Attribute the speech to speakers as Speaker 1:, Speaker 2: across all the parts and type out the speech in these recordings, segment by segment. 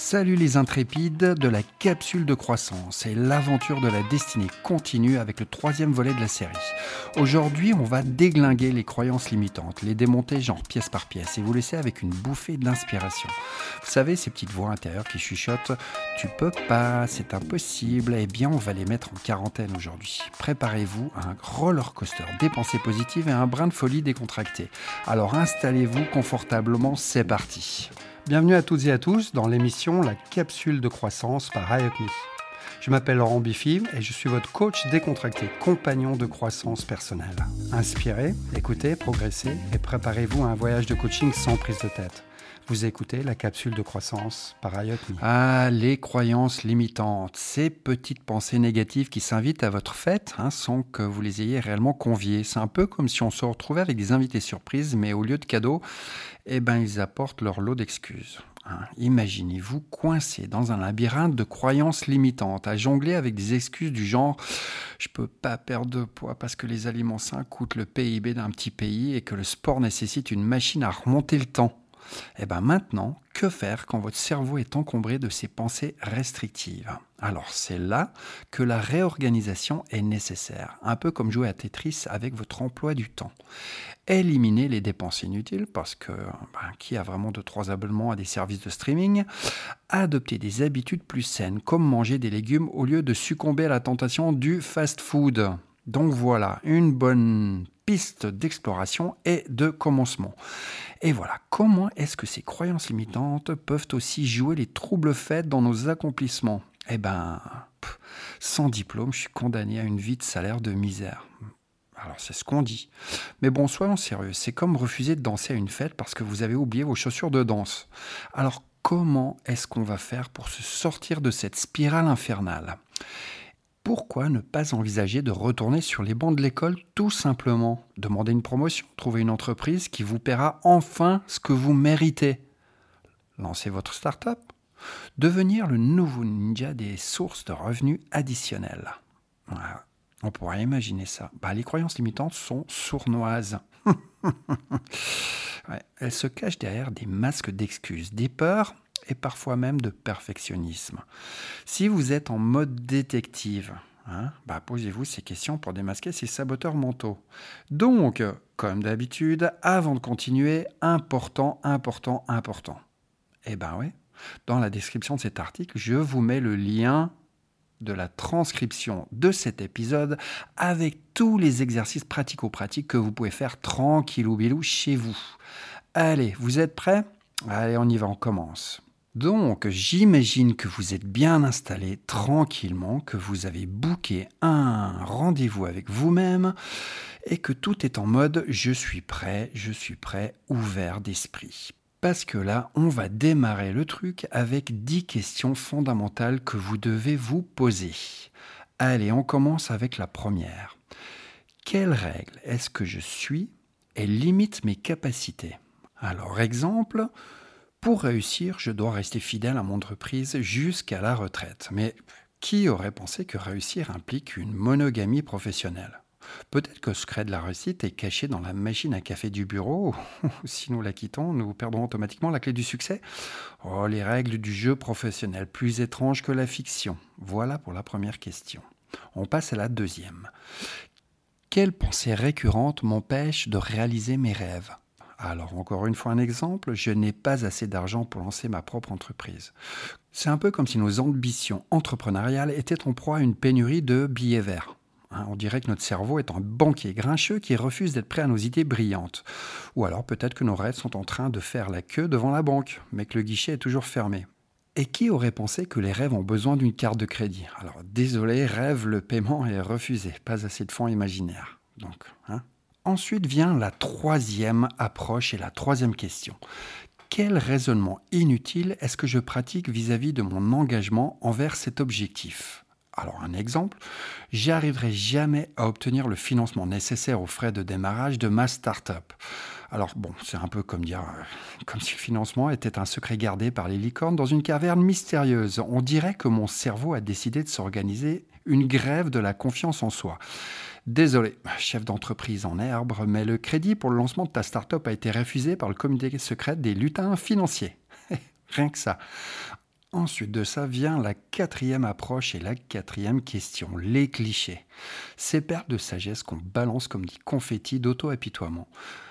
Speaker 1: Salut les intrépides de la capsule de croissance et l'aventure de la destinée continue avec le troisième volet de la série. Aujourd'hui, on va déglinguer les croyances limitantes, les démonter genre pièce par pièce et vous laisser avec une bouffée d'inspiration. Vous savez, ces petites voix intérieures qui chuchotent Tu peux pas, c'est impossible, eh bien on va les mettre en quarantaine aujourd'hui. Préparez-vous à un roller coaster des pensées positives et un brin de folie décontracté. Alors installez-vous confortablement, c'est parti. Bienvenue à toutes et à tous dans l'émission La capsule de croissance par IOPME. Je m'appelle Laurent Biffy et je suis votre coach décontracté, compagnon de croissance personnelle. Inspirez, écoutez, progressez et préparez-vous à un voyage de coaching sans prise de tête. Vous écoutez la capsule de croissance par IOPME. Ah, les croyances limitantes, ces petites pensées négatives qui s'invitent à votre fête hein, sans que vous les ayez réellement conviées. C'est un peu comme si on se retrouvait avec des invités surprises, mais au lieu de cadeaux, eh ben, ils apportent leur lot d'excuses. Hein. Imaginez-vous coincé dans un labyrinthe de croyances limitantes, à jongler avec des excuses du genre je peux pas perdre de poids parce que les aliments sains coûtent le PIB d'un petit pays et que le sport nécessite une machine à remonter le temps. Et eh bien maintenant, que faire quand votre cerveau est encombré de ces pensées restrictives? Alors c'est là que la réorganisation est nécessaire, un peu comme jouer à Tetris avec votre emploi du temps. Éliminer les dépenses inutiles, parce que ben, qui a vraiment de trois abonnements à des services de streaming? Adopter des habitudes plus saines, comme manger des légumes au lieu de succomber à la tentation du fast-food. Donc voilà, une bonne piste d'exploration et de commencement. Et voilà, comment est-ce que ces croyances limitantes peuvent aussi jouer les troubles faits dans nos accomplissements? Eh ben, sans diplôme, je suis condamné à une vie de salaire de misère. Alors c'est ce qu'on dit. Mais bon, soyons sérieux, c'est comme refuser de danser à une fête parce que vous avez oublié vos chaussures de danse. Alors comment est-ce qu'on va faire pour se sortir de cette spirale infernale? Pourquoi ne pas envisager de retourner sur les bancs de l'école tout simplement? Demander une promotion, trouver une entreprise qui vous paiera enfin ce que vous méritez. Lancer votre start-up. Devenir le nouveau ninja des sources de revenus additionnels. On pourrait imaginer ça. Bah, les croyances limitantes sont sournoises. elles se cachent derrière des masques d'excuses, des peurs et parfois même de perfectionnisme. Si vous êtes en mode détective, hein, bah posez-vous ces questions pour démasquer ces saboteurs mentaux. Donc, comme d'habitude, avant de continuer, important, important, important. Eh ben oui, dans la description de cet article, je vous mets le lien de la transcription de cet épisode avec tous les exercices pratico-pratiques que vous pouvez faire tranquillou bilou chez vous. Allez, vous êtes prêts? Allez, on y va, on commence. Donc, j'imagine que vous êtes bien installé tranquillement, que vous avez booké un rendez-vous avec vous-même et que tout est en mode je suis prêt, je suis prêt, ouvert d'esprit. Parce que là, on va démarrer le truc avec 10 questions fondamentales que vous devez vous poser. Allez, on commence avec la première. Quelle règle est-ce que je suis et limite mes capacités? Alors, exemple, pour réussir, je dois rester fidèle à mon entreprise jusqu'à la retraite. Mais qui aurait pensé que réussir implique une monogamie professionnelle? Peut-être que le secret de la réussite est caché dans la machine à café du bureau. si nous la quittons, nous perdrons automatiquement la clé du succès. Oh, les règles du jeu professionnel, plus étranges que la fiction. Voilà pour la première question. On passe à la deuxième. Quelle pensée récurrente m'empêche de réaliser mes rêves? Alors encore une fois un exemple, je n'ai pas assez d'argent pour lancer ma propre entreprise. C'est un peu comme si nos ambitions entrepreneuriales étaient en proie à une pénurie de billets verts. Hein, on dirait que notre cerveau est un banquier grincheux qui refuse d'être prêt à nos idées brillantes. Ou alors peut-être que nos rêves sont en train de faire la queue devant la banque, mais que le guichet est toujours fermé. Et qui aurait pensé que les rêves ont besoin d'une carte de crédit? Alors désolé, rêve, le paiement est refusé, pas assez de fonds imaginaires. Donc, hein, Ensuite vient la troisième approche et la troisième question. Quel raisonnement inutile est-ce que je pratique vis-à-vis de mon engagement envers cet objectif? Alors un exemple, j'arriverai jamais à obtenir le financement nécessaire aux frais de démarrage de ma start-up. Alors bon, c'est un peu comme dire, euh, comme si le financement était un secret gardé par les licornes dans une caverne mystérieuse. On dirait que mon cerveau a décidé de s'organiser une grève de la confiance en soi. Désolé, chef d'entreprise en herbe, mais le crédit pour le lancement de ta start-up a été refusé par le comité secret des lutins financiers. Rien que ça. Ensuite de ça vient la quatrième approche et la quatrième question, les clichés. Ces perles de sagesse qu'on balance comme des confettis d'auto-apitoiement.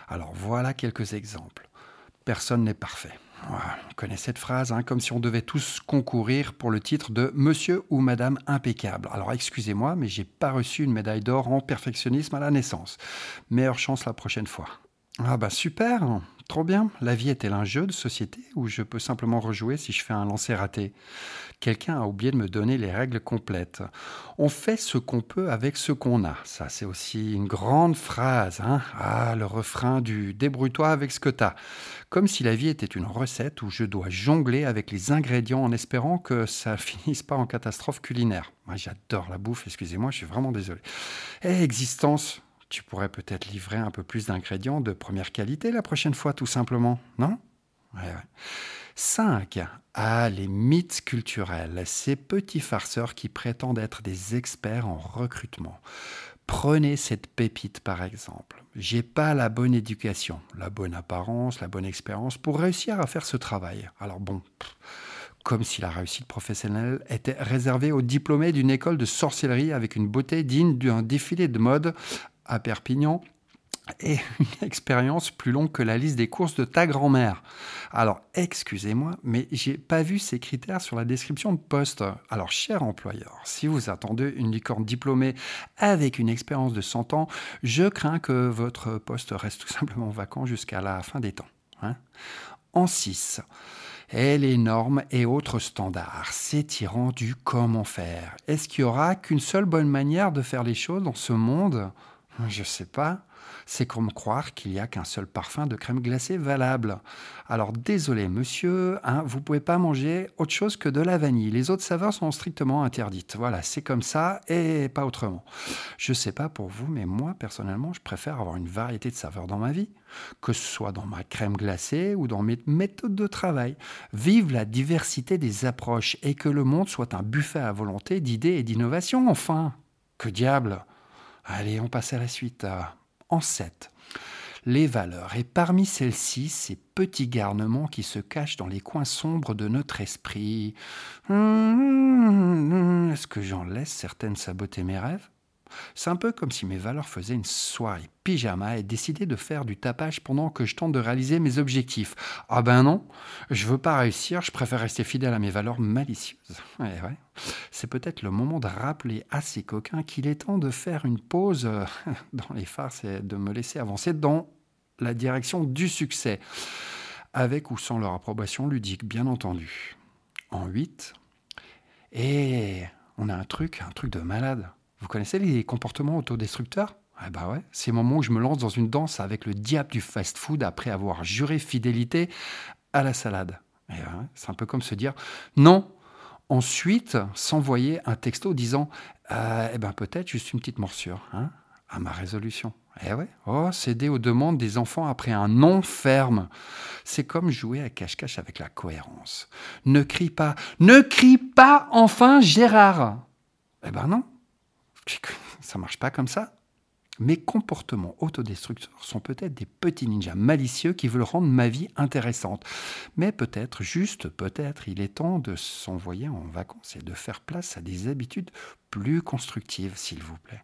Speaker 1: Alors voilà quelques exemples. Personne n'est parfait. On connaît cette phrase, hein, comme si on devait tous concourir pour le titre de Monsieur ou Madame impeccable. Alors excusez-moi, mais j'ai pas reçu une médaille d'or en perfectionnisme à la naissance. Meilleure chance la prochaine fois. Ah bah super, trop bien. La vie est-elle un jeu de société où je peux simplement rejouer si je fais un lancer raté? Quelqu'un a oublié de me donner les règles complètes. On fait ce qu'on peut avec ce qu'on a. Ça, c'est aussi une grande phrase. Hein ah, le refrain du débrouille-toi avec ce que t'as. Comme si la vie était une recette où je dois jongler avec les ingrédients en espérant que ça finisse pas en catastrophe culinaire. Moi, j'adore la bouffe, excusez-moi, je suis vraiment désolé. Eh, existence, tu pourrais peut-être livrer un peu plus d'ingrédients de première qualité la prochaine fois, tout simplement, non? 5. Ah, les mythes culturels, ces petits farceurs qui prétendent être des experts en recrutement. Prenez cette pépite par exemple. J'ai pas la bonne éducation, la bonne apparence, la bonne expérience pour réussir à faire ce travail. Alors bon, comme si la réussite professionnelle était réservée aux diplômés d'une école de sorcellerie avec une beauté digne d'un défilé de mode à Perpignan et une expérience plus longue que la liste des courses de ta grand-mère. Alors, excusez-moi, mais j'ai pas vu ces critères sur la description de poste. Alors, cher employeur, si vous attendez une licorne diplômée avec une expérience de 100 ans, je crains que votre poste reste tout simplement vacant jusqu'à la fin des temps. Hein. en 6. Et les normes et autres standards s'étirant du comment faire. Est-ce qu'il y aura qu'une seule bonne manière de faire les choses dans ce monde? Je sais pas. C'est comme croire qu'il n'y a qu'un seul parfum de crème glacée valable. Alors désolé monsieur, hein, vous pouvez pas manger autre chose que de la vanille. Les autres saveurs sont strictement interdites. Voilà, c'est comme ça et pas autrement. Je sais pas pour vous, mais moi personnellement, je préfère avoir une variété de saveurs dans ma vie, que ce soit dans ma crème glacée ou dans mes méthodes de travail. Vive la diversité des approches et que le monde soit un buffet à volonté d'idées et d'innovations, enfin. Que diable Allez, on passe à la suite. En 7. Les valeurs. Et parmi celles-ci, ces petits garnements qui se cachent dans les coins sombres de notre esprit. Hum, est-ce que j'en laisse certaines saboter mes rêves? C'est un peu comme si mes valeurs faisaient une soirée pyjama et décidaient de faire du tapage pendant que je tente de réaliser mes objectifs. Ah ben non, je veux pas réussir, je préfère rester fidèle à mes valeurs malicieuses. C'est peut-être le moment de rappeler à ces coquins qu'il est temps de faire une pause euh, dans les farces et de me laisser avancer dans la direction du succès, avec ou sans leur approbation ludique, bien entendu. En 8, et on a un truc, un truc de malade. Vous connaissez les comportements autodestructeurs? Ah bah ouais, c'est le moment où je me lance dans une danse avec le diable du fast-food après avoir juré fidélité à la salade. c'est un peu comme se dire non. Ensuite, s'envoyer un texto disant euh, eh ben peut-être juste une petite morsure hein, à ma résolution. Eh ouais, oh, céder aux demandes des enfants après un non ferme. C'est comme jouer à cache-cache avec la cohérence. Ne crie pas, ne crie pas enfin Gérard. Eh ben non, ça marche pas comme ça. Mes comportements autodestructeurs sont peut-être des petits ninjas malicieux qui veulent rendre ma vie intéressante. Mais peut-être, juste peut-être, il est temps de s'envoyer en vacances et de faire place à des habitudes plus constructives, s'il vous plaît.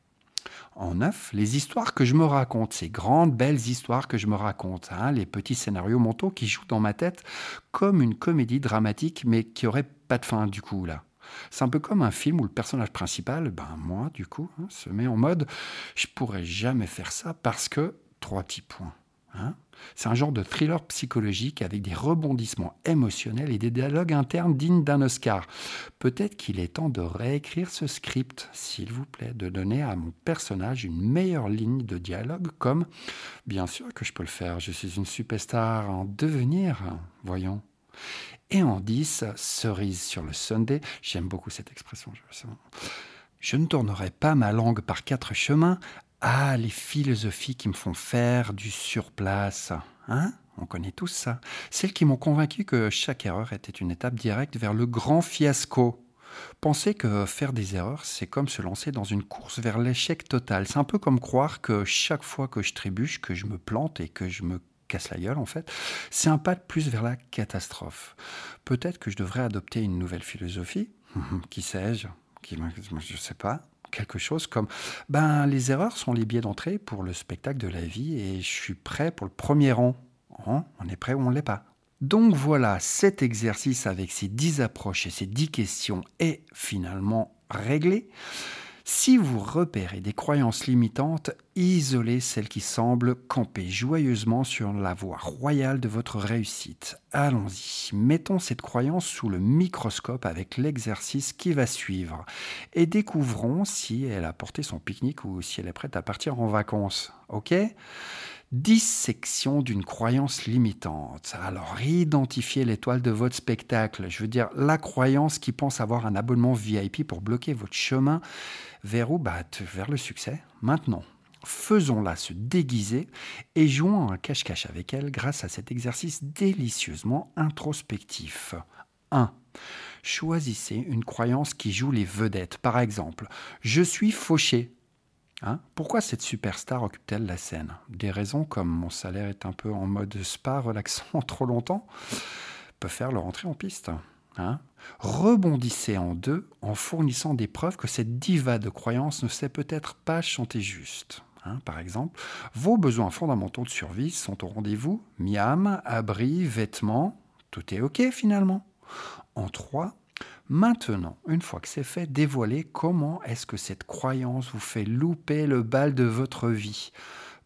Speaker 1: En neuf, les histoires que je me raconte, ces grandes belles histoires que je me raconte, hein, les petits scénarios mentaux qui jouent dans ma tête comme une comédie dramatique, mais qui aurait pas de fin du coup là. C'est un peu comme un film où le personnage principal, ben moi du coup, hein, se met en mode je pourrais jamais faire ça parce que trois petits points. Hein. C'est un genre de thriller psychologique avec des rebondissements émotionnels et des dialogues internes dignes d'un Oscar. Peut-être qu'il est temps de réécrire ce script, s'il vous plaît, de donner à mon personnage une meilleure ligne de dialogue, comme bien sûr que je peux le faire, je suis une superstar en devenir, voyons. Et en 10, cerise sur le Sunday, j'aime beaucoup cette expression. Je ne tournerai pas ma langue par quatre chemins. Ah, les philosophies qui me font faire du surplace. Hein? On connaît tous ça. Celles qui m'ont convaincu que chaque erreur était une étape directe vers le grand fiasco. Penser que faire des erreurs, c'est comme se lancer dans une course vers l'échec total. C'est un peu comme croire que chaque fois que je trébuche, que je me plante et que je me casse la gueule en fait, c'est un pas de plus vers la catastrophe. Peut-être que je devrais adopter une nouvelle philosophie, qui sais-je, qui, je sais pas, quelque chose comme ben les erreurs sont les biais d'entrée pour le spectacle de la vie et je suis prêt pour le premier rang. On est prêt ou on ne l'est pas. Donc voilà, cet exercice avec ces 10 approches et ces 10 questions est finalement réglé. Si vous repérez des croyances limitantes, isolez celles qui semblent camper joyeusement sur la voie royale de votre réussite. Allons-y, mettons cette croyance sous le microscope avec l'exercice qui va suivre et découvrons si elle a porté son pique-nique ou si elle est prête à partir en vacances. Ok? Dissection d'une croyance limitante. Alors, identifiez l'étoile de votre spectacle. Je veux dire, la croyance qui pense avoir un abonnement VIP pour bloquer votre chemin vers où? Bah, Vers le succès. Maintenant, faisons-la se déguiser et jouons un cache-cache avec elle grâce à cet exercice délicieusement introspectif. 1. Choisissez une croyance qui joue les vedettes. Par exemple, je suis fauché Hein? Pourquoi cette superstar occupe-t-elle la scène? Des raisons comme mon salaire est un peu en mode spa relaxant trop longtemps peuvent faire leur entrée en piste. Hein? Rebondissez en deux en fournissant des preuves que cette diva de croyance ne sait peut-être pas chanter juste. Hein? Par exemple, vos besoins fondamentaux de survie sont au rendez-vous miam, abri, vêtements, tout est OK finalement. En trois, Maintenant, une fois que c'est fait, dévoilez comment est-ce que cette croyance vous fait louper le bal de votre vie.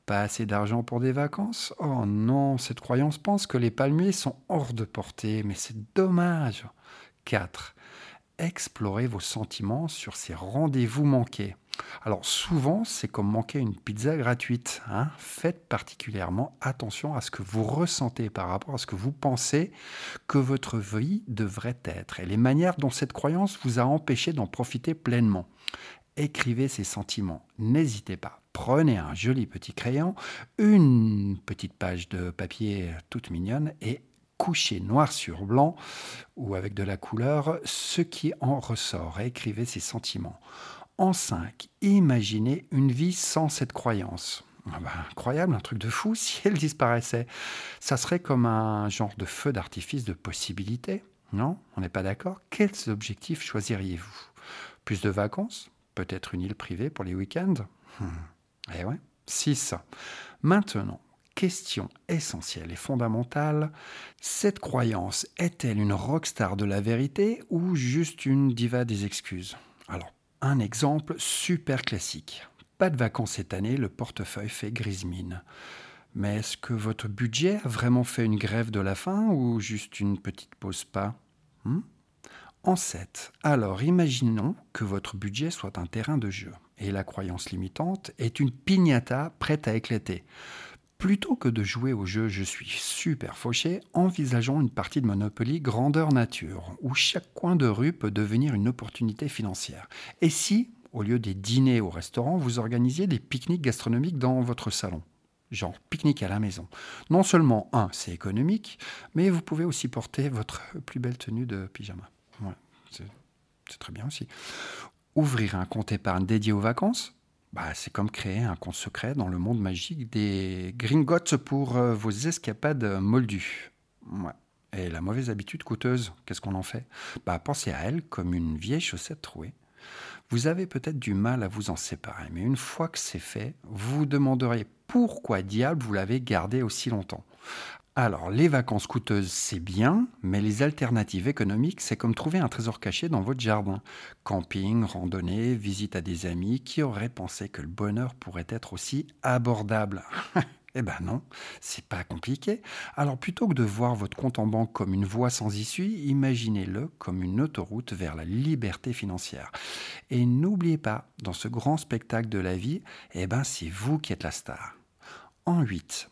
Speaker 1: Pas assez d'argent pour des vacances? Oh non, cette croyance pense que les palmiers sont hors de portée, mais c'est dommage. 4. Explorez vos sentiments sur ces rendez-vous manqués. Alors souvent, c'est comme manquer une pizza gratuite. Hein. Faites particulièrement attention à ce que vous ressentez par rapport à ce que vous pensez que votre vie devrait être et les manières dont cette croyance vous a empêché d'en profiter pleinement. Écrivez ces sentiments. N'hésitez pas. Prenez un joli petit crayon, une petite page de papier toute mignonne et couchez noir sur blanc ou avec de la couleur ce qui en ressort. Écrivez ces sentiments. En 5, imaginez une vie sans cette croyance. Ah bah, incroyable, un truc de fou si elle disparaissait. Ça serait comme un genre de feu d'artifice de possibilités. Non? On n'est pas d'accord? Quels objectifs choisiriez-vous? Plus de vacances? Peut-être une île privée pour les week-ends? Hmm. Eh ouais. 6. Maintenant, question essentielle et fondamentale, cette croyance est-elle une rockstar de la vérité ou juste une diva des excuses? Alors un exemple super classique. Pas de vacances cette année, le portefeuille fait grise mine. Mais est-ce que votre budget a vraiment fait une grève de la faim ou juste une petite pause pas? Hmm? En 7. Alors imaginons que votre budget soit un terrain de jeu et la croyance limitante est une piñata prête à éclater. Plutôt que de jouer au jeu Je suis super fauché, envisageons une partie de Monopoly grandeur nature, où chaque coin de rue peut devenir une opportunité financière. Et si, au lieu des dîners au restaurant, vous organisiez des pique-niques gastronomiques dans votre salon? Genre pique-nique à la maison. Non seulement, un, c'est économique, mais vous pouvez aussi porter votre plus belle tenue de pyjama. c'est très bien aussi. Ouvrir un compte épargne dédié aux vacances? Bah, c'est comme créer un compte secret dans le monde magique des Gringotts pour euh, vos escapades moldues. Et la mauvaise habitude coûteuse, qu'est-ce qu'on en fait? Bah, Pensez à elle comme une vieille chaussette trouée. Vous avez peut-être du mal à vous en séparer, mais une fois que c'est fait, vous vous demanderez pourquoi diable vous l'avez gardée aussi longtemps? Alors, les vacances coûteuses, c'est bien, mais les alternatives économiques, c'est comme trouver un trésor caché dans votre jardin. Camping, randonnée, visite à des amis qui auraient pensé que le bonheur pourrait être aussi abordable? eh ben non, c'est pas compliqué. Alors plutôt que de voir votre compte en banque comme une voie sans issue, imaginez-le comme une autoroute vers la liberté financière. Et n'oubliez pas, dans ce grand spectacle de la vie, eh ben c'est vous qui êtes la star. En 8.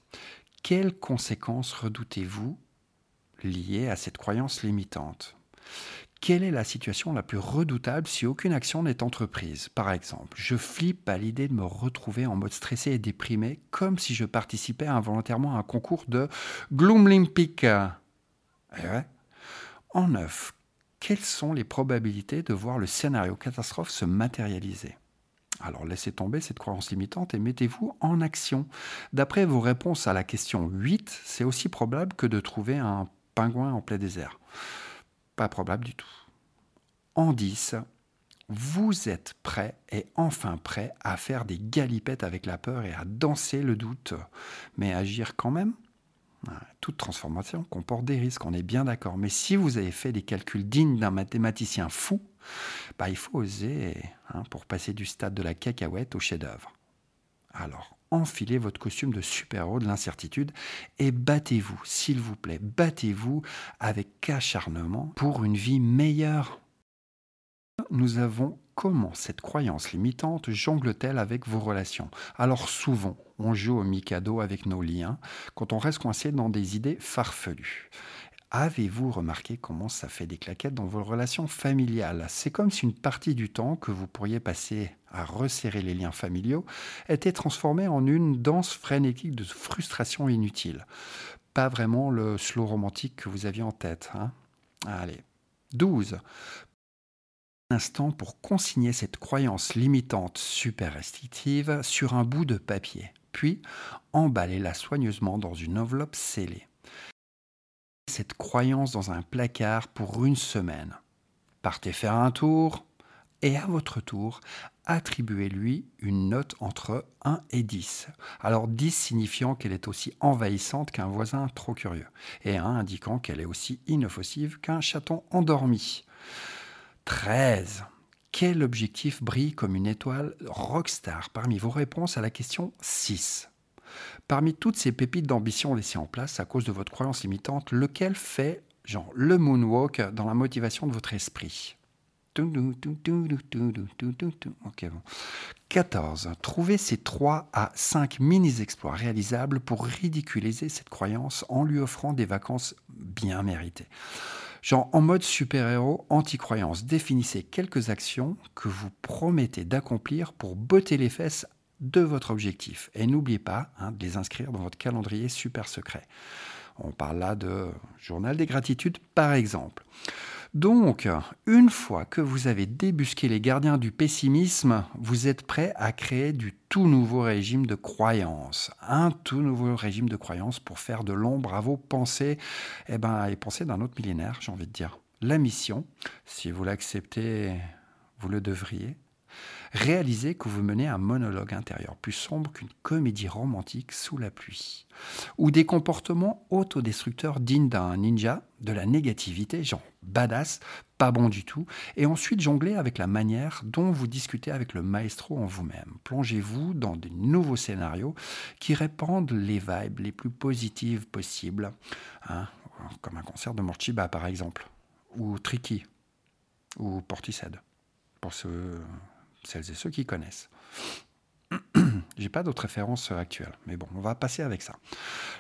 Speaker 1: Quelles conséquences redoutez-vous liées à cette croyance limitante? Quelle est la situation la plus redoutable si aucune action n'est entreprise? Par exemple, je flippe à l'idée de me retrouver en mode stressé et déprimé, comme si je participais involontairement à un concours de Gloomlimpic. Eh en neuf, quelles sont les probabilités de voir le scénario catastrophe se matérialiser? Alors laissez tomber cette croyance limitante et mettez-vous en action. D'après vos réponses à la question 8, c'est aussi probable que de trouver un pingouin en plein désert. Pas probable du tout. En 10, vous êtes prêt et enfin prêt à faire des galipettes avec la peur et à danser le doute, mais agir quand même? Toute transformation comporte des risques, on est bien d'accord. Mais si vous avez fait des calculs dignes d'un mathématicien fou, bah, il faut oser hein, pour passer du stade de la cacahuète au chef-d'œuvre. Alors, enfilez votre costume de super-héros de l'incertitude et battez-vous, s'il vous plaît, battez-vous avec acharnement pour une vie meilleure nous avons comment cette croyance limitante jongle-t-elle avec vos relations? Alors souvent, on joue au Mikado avec nos liens quand on reste coincé dans des idées farfelues. Avez-vous remarqué comment ça fait des claquettes dans vos relations familiales? C'est comme si une partie du temps que vous pourriez passer à resserrer les liens familiaux était transformée en une danse frénétique de frustration inutile. Pas vraiment le slow romantique que vous aviez en tête. Hein? Allez. 12 instant pour consigner cette croyance limitante super restrictive sur un bout de papier, puis emballez-la soigneusement dans une enveloppe scellée. Cette croyance dans un placard pour une semaine. Partez faire un tour et à votre tour, attribuez-lui une note entre 1 et 10. Alors 10 signifiant qu'elle est aussi envahissante qu'un voisin trop curieux, et 1 indiquant qu'elle est aussi inoffensive qu'un chaton endormi. 13. Quel objectif brille comme une étoile rockstar parmi vos réponses à la question 6 Parmi toutes ces pépites d'ambition laissées en place à cause de votre croyance limitante, lequel fait genre le moonwalk dans la motivation de votre esprit? 14. Trouvez ces 3 à 5 mini-exploits réalisables pour ridiculiser cette croyance en lui offrant des vacances bien méritées. Genre en mode super-héros, anti-croyance, définissez quelques actions que vous promettez d'accomplir pour botter les fesses de votre objectif. Et n'oubliez pas hein, de les inscrire dans votre calendrier super secret. On parle là de journal des gratitudes par exemple. Donc, une fois que vous avez débusqué les gardiens du pessimisme, vous êtes prêt à créer du tout nouveau régime de croyance. Un tout nouveau régime de croyance pour faire de l'ombre à vos pensées eh ben, et penser d'un autre millénaire, j'ai envie de dire. La mission, si vous l'acceptez, vous le devriez, Réalisez que vous menez un monologue intérieur plus sombre qu'une comédie romantique sous la pluie. Ou des comportements autodestructeurs dignes d'un ninja, de la négativité, genre badass, pas bon du tout, et ensuite jongler avec la manière dont vous discutez avec le maestro en vous-même. Plongez-vous dans de nouveaux scénarios qui répandent les vibes les plus positives possibles, hein, comme un concert de Morchiba par exemple, ou Tricky, ou Portishead, pour ceux celles et ceux qui connaissent. J'ai pas d'autres références actuelles, mais bon, on va passer avec ça.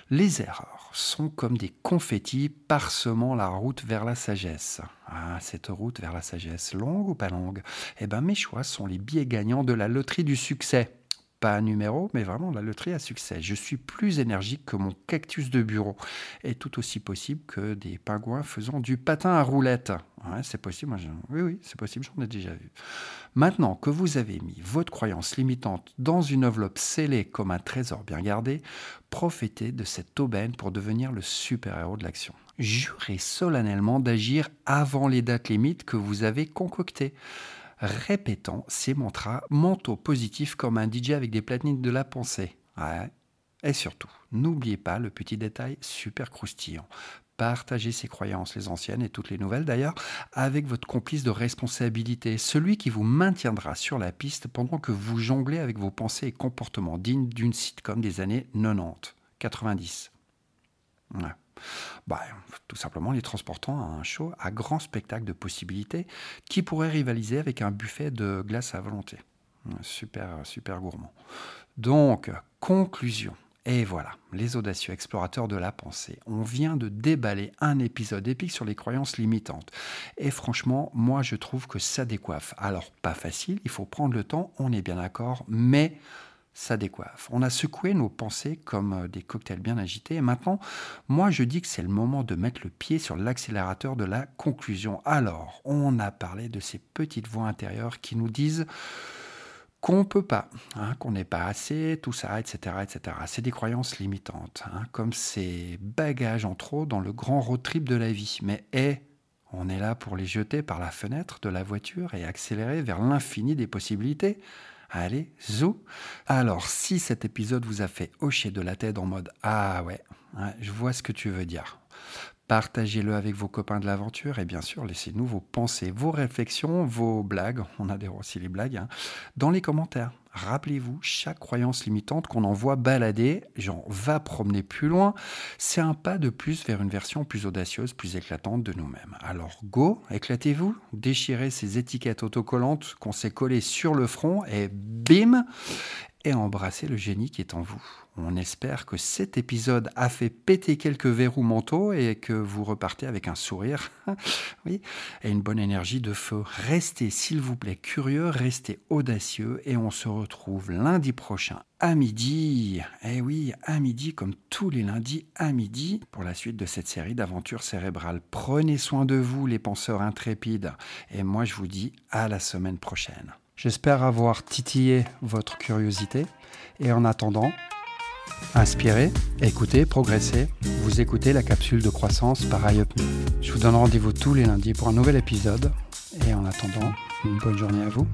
Speaker 1: Les erreurs sont comme des confettis parsemant la route vers la sagesse. Ah, cette route vers la sagesse, longue ou pas longue? Eh ben, mes choix sont les billets gagnants de la loterie du succès pas un numéro, mais vraiment la loterie à succès. Je suis plus énergique que mon cactus de bureau, et tout aussi possible que des pingouins faisant du patin à roulette. c'est possible, oui, oui, c'est possible, j'en ai déjà vu. Maintenant que vous avez mis votre croyance limitante dans une enveloppe scellée comme un trésor bien gardé, profitez de cette aubaine pour devenir le super-héros de l'action. Jurez solennellement d'agir avant les dates limites que vous avez concoctées répétant ces mantras mentaux positifs comme un DJ avec des platines de la pensée. Et surtout, n'oubliez pas le petit détail super croustillant. Partagez ces croyances, les anciennes et toutes les nouvelles d'ailleurs, avec votre complice de responsabilité, celui qui vous maintiendra sur la piste pendant que vous jonglez avec vos pensées et comportements dignes d'une sitcom des années 90, 90. Bah, tout simplement les transportant à un show à grand spectacle de possibilités qui pourrait rivaliser avec un buffet de glace à volonté. Super, super gourmand. Donc, conclusion. Et voilà, les audacieux explorateurs de la pensée. On vient de déballer un épisode épique sur les croyances limitantes. Et franchement, moi je trouve que ça décoiffe. Alors, pas facile, il faut prendre le temps, on est bien d'accord, mais ça décoiffe. On a secoué nos pensées comme euh, des cocktails bien agités. Et maintenant, moi, je dis que c'est le moment de mettre le pied sur l'accélérateur de la conclusion. Alors, on a parlé de ces petites voix intérieures qui nous disent qu'on ne peut pas, hein, qu'on n'est pas assez, tout ça, etc. etc. C'est des croyances limitantes, hein, comme ces bagages en trop dans le grand road trip de la vie. Mais hé, on est là pour les jeter par la fenêtre de la voiture et accélérer vers l'infini des possibilités. Allez, zou Alors, si cet épisode vous a fait hocher de la tête en mode Ah ouais, je vois ce que tu veux dire. Partagez-le avec vos copains de l'aventure et bien sûr, laissez-nous vos pensées, vos réflexions, vos blagues, on adhère aussi les blagues, hein, dans les commentaires. Rappelez-vous, chaque croyance limitante qu'on envoie balader, genre va promener plus loin, c'est un pas de plus vers une version plus audacieuse, plus éclatante de nous-mêmes. Alors go, éclatez-vous, déchirez ces étiquettes autocollantes qu'on s'est collées sur le front et bim et embrassez le génie qui est en vous. On espère que cet épisode a fait péter quelques verrous mentaux et que vous repartez avec un sourire oui, et une bonne énergie de feu. Restez s'il vous plaît curieux, restez audacieux et on se retrouve lundi prochain à midi. Eh oui, à midi comme tous les lundis à midi pour la suite de cette série d'aventures cérébrales. Prenez soin de vous les penseurs intrépides et moi je vous dis à la semaine prochaine. J'espère avoir titillé votre curiosité et en attendant, inspirez, écoutez, progressez. Vous écoutez la capsule de croissance par iUpMe. Je vous donne rendez-vous tous les lundis pour un nouvel épisode et en attendant, une bonne journée à vous.